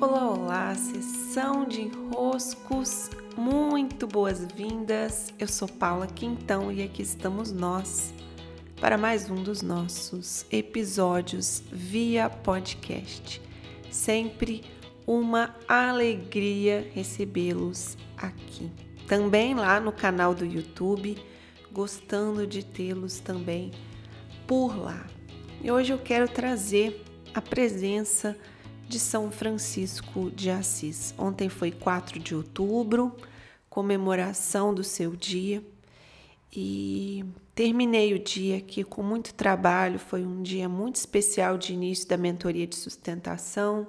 Olá, olá, sessão de enroscos, muito boas-vindas. Eu sou Paula Quintão e aqui estamos nós para mais um dos nossos episódios via podcast. Sempre uma alegria recebê-los aqui. Também lá no canal do YouTube, gostando de tê-los também por lá. E hoje eu quero trazer a presença São Francisco de Assis. Ontem foi 4 de outubro, comemoração do seu dia, e terminei o dia aqui com muito trabalho. Foi um dia muito especial de início da mentoria de sustentação.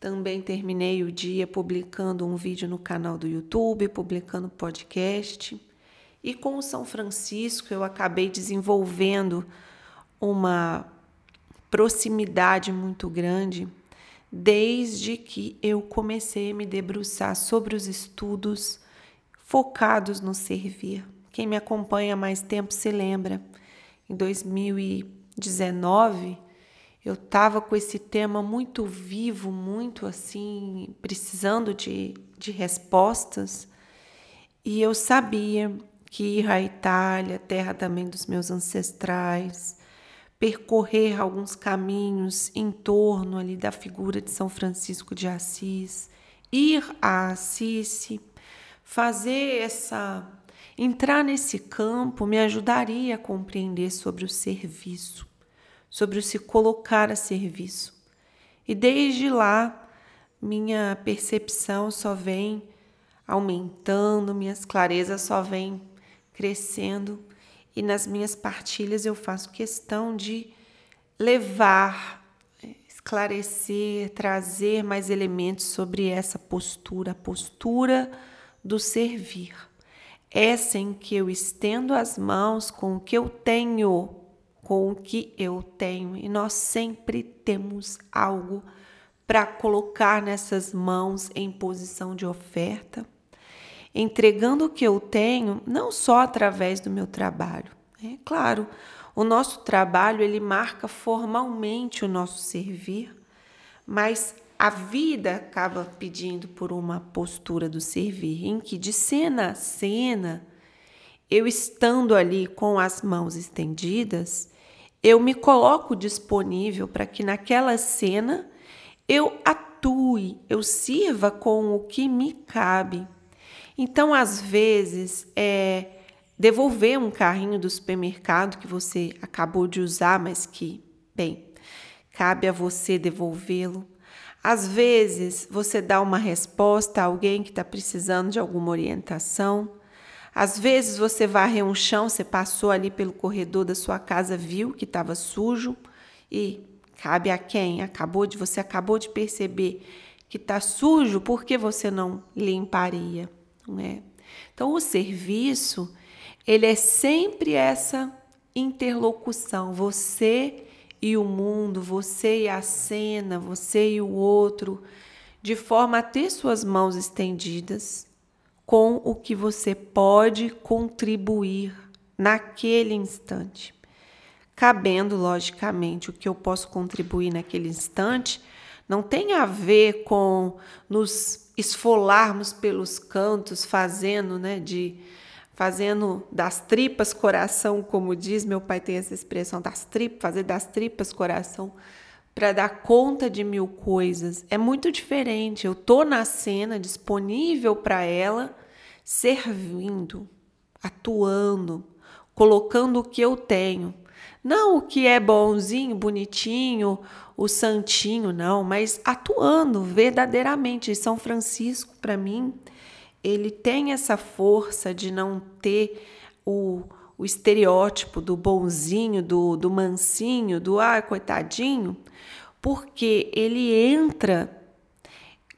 Também terminei o dia publicando um vídeo no canal do YouTube, publicando podcast. E com o São Francisco eu acabei desenvolvendo uma proximidade muito grande desde que eu comecei a me debruçar sobre os estudos focados no servir. Quem me acompanha há mais tempo se lembra, em 2019 eu estava com esse tema muito vivo, muito assim, precisando de, de respostas, e eu sabia que ir à Itália, terra também dos meus ancestrais, percorrer alguns caminhos em torno ali da figura de São Francisco de Assis, ir a Assis, fazer essa entrar nesse campo me ajudaria a compreender sobre o serviço, sobre o se colocar a serviço. E desde lá minha percepção só vem aumentando, minhas clarezas só vêm crescendo e nas minhas partilhas eu faço questão de levar, esclarecer, trazer mais elementos sobre essa postura, a postura do servir. Essa em que eu estendo as mãos com o que eu tenho, com o que eu tenho, e nós sempre temos algo para colocar nessas mãos em posição de oferta entregando o que eu tenho, não só através do meu trabalho. É claro, o nosso trabalho ele marca formalmente o nosso servir, mas a vida acaba pedindo por uma postura do servir, em que de cena a cena, eu estando ali com as mãos estendidas, eu me coloco disponível para que naquela cena eu atue, eu sirva com o que me cabe. Então, às vezes, é devolver um carrinho do supermercado que você acabou de usar, mas que, bem, cabe a você devolvê-lo. Às vezes, você dá uma resposta a alguém que está precisando de alguma orientação. Às vezes, você varre um chão, você passou ali pelo corredor da sua casa, viu que estava sujo e cabe a quem? Acabou de você acabou de perceber que está sujo, por que você não limparia? Né? Então, o serviço, ele é sempre essa interlocução, você e o mundo, você e a cena, você e o outro, de forma a ter suas mãos estendidas com o que você pode contribuir naquele instante. Cabendo, logicamente, o que eu posso contribuir naquele instante não tem a ver com nos esfolarmos pelos cantos, fazendo, né, de fazendo das tripas coração, como diz meu pai tem essa expressão das tripas, fazer das tripas coração para dar conta de mil coisas. É muito diferente. Eu tô na cena disponível para ela, servindo, atuando, colocando o que eu tenho. Não o que é bonzinho, bonitinho, o santinho, não, mas atuando verdadeiramente. São Francisco, para mim, ele tem essa força de não ter o, o estereótipo do bonzinho, do, do mansinho, do ah, coitadinho, porque ele entra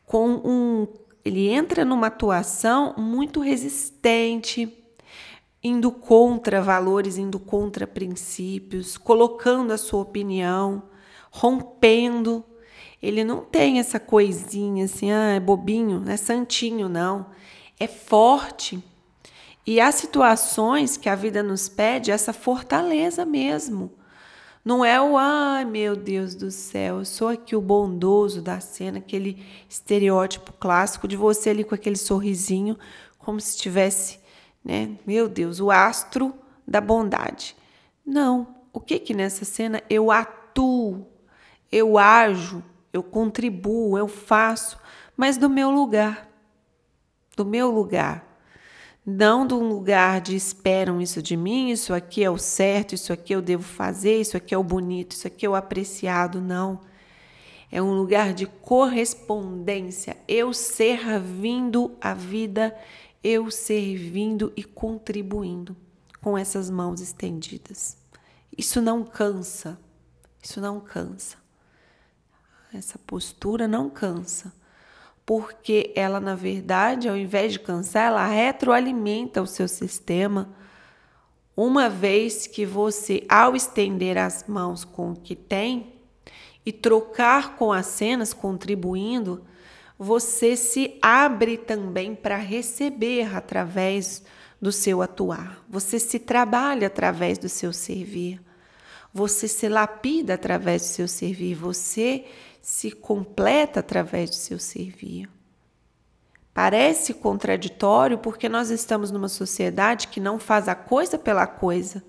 com um. Ele entra numa atuação muito resistente, indo contra valores, indo contra princípios, colocando a sua opinião, rompendo. Ele não tem essa coisinha assim, ah, é bobinho, não é santinho, não. É forte. E há situações que a vida nos pede essa fortaleza mesmo, Não é o ai meu Deus do céu, eu sou aqui o bondoso da cena, aquele estereótipo clássico de você ali com aquele sorrisinho, como se tivesse, né? Meu Deus, o astro da bondade. Não, o que que nessa cena eu atuo, eu ajo, eu contribuo, eu faço, mas do meu lugar. Do meu lugar não de um lugar de esperam isso de mim, isso aqui é o certo, isso aqui eu devo fazer, isso aqui é o bonito, isso aqui é o apreciado, não. É um lugar de correspondência, eu servindo a vida, eu servindo e contribuindo com essas mãos estendidas. Isso não cansa, isso não cansa. Essa postura não cansa porque ela, na verdade, ao invés de cansar, ela retroalimenta o seu sistema, uma vez que você, ao estender as mãos com o que tem e trocar com as cenas, contribuindo, você se abre também para receber através do seu atuar. Você se trabalha através do seu servir. Você se lapida através do seu servir. Você se completa através do seu servir. Parece contraditório porque nós estamos numa sociedade que não faz a coisa pela coisa.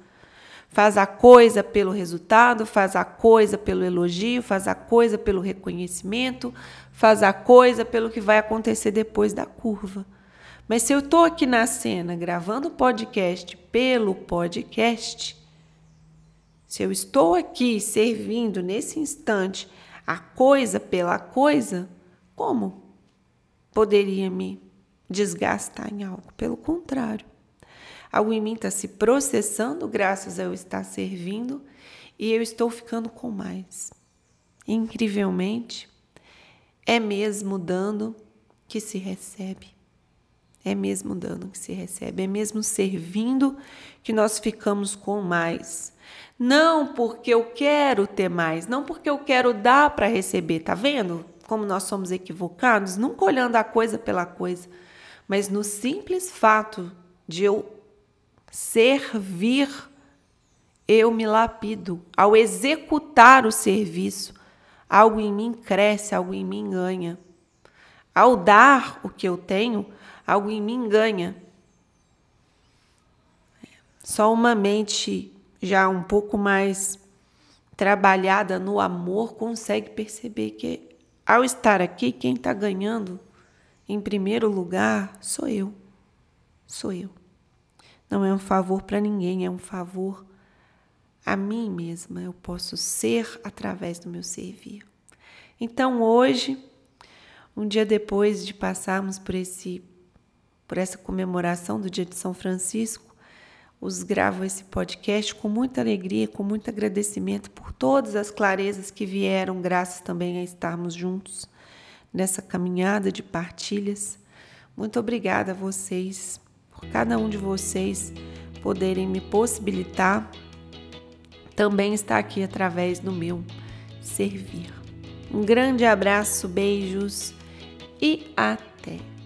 Faz a coisa pelo resultado, faz a coisa pelo elogio, faz a coisa pelo reconhecimento, faz a coisa pelo que vai acontecer depois da curva. Mas se eu estou aqui na cena gravando podcast pelo podcast, se eu estou aqui servindo nesse instante a coisa pela coisa, como poderia me desgastar em algo? Pelo contrário, algo em mim está se processando graças a eu estar servindo e eu estou ficando com mais. Incrivelmente, é mesmo dando que se recebe. É mesmo dando que se recebe, é mesmo servindo que nós ficamos com mais. Não porque eu quero ter mais, não porque eu quero dar para receber, tá vendo? Como nós somos equivocados, nunca olhando a coisa pela coisa, mas no simples fato de eu servir, eu me lapido. Ao executar o serviço, algo em mim cresce, algo em mim ganha. Ao dar o que eu tenho, algo em mim ganha. Só uma mente já um pouco mais trabalhada no amor consegue perceber que ao estar aqui, quem está ganhando em primeiro lugar sou eu. Sou eu. Não é um favor para ninguém, é um favor a mim mesma. Eu posso ser através do meu servir. Então hoje, um dia depois de passarmos por esse por essa comemoração do dia de São Francisco, os gravo esse podcast com muita alegria, com muito agradecimento por todas as clarezas que vieram, graças também a estarmos juntos nessa caminhada de partilhas. Muito obrigada a vocês, por cada um de vocês poderem me possibilitar também estar aqui através do meu servir. Um grande abraço, beijos e até!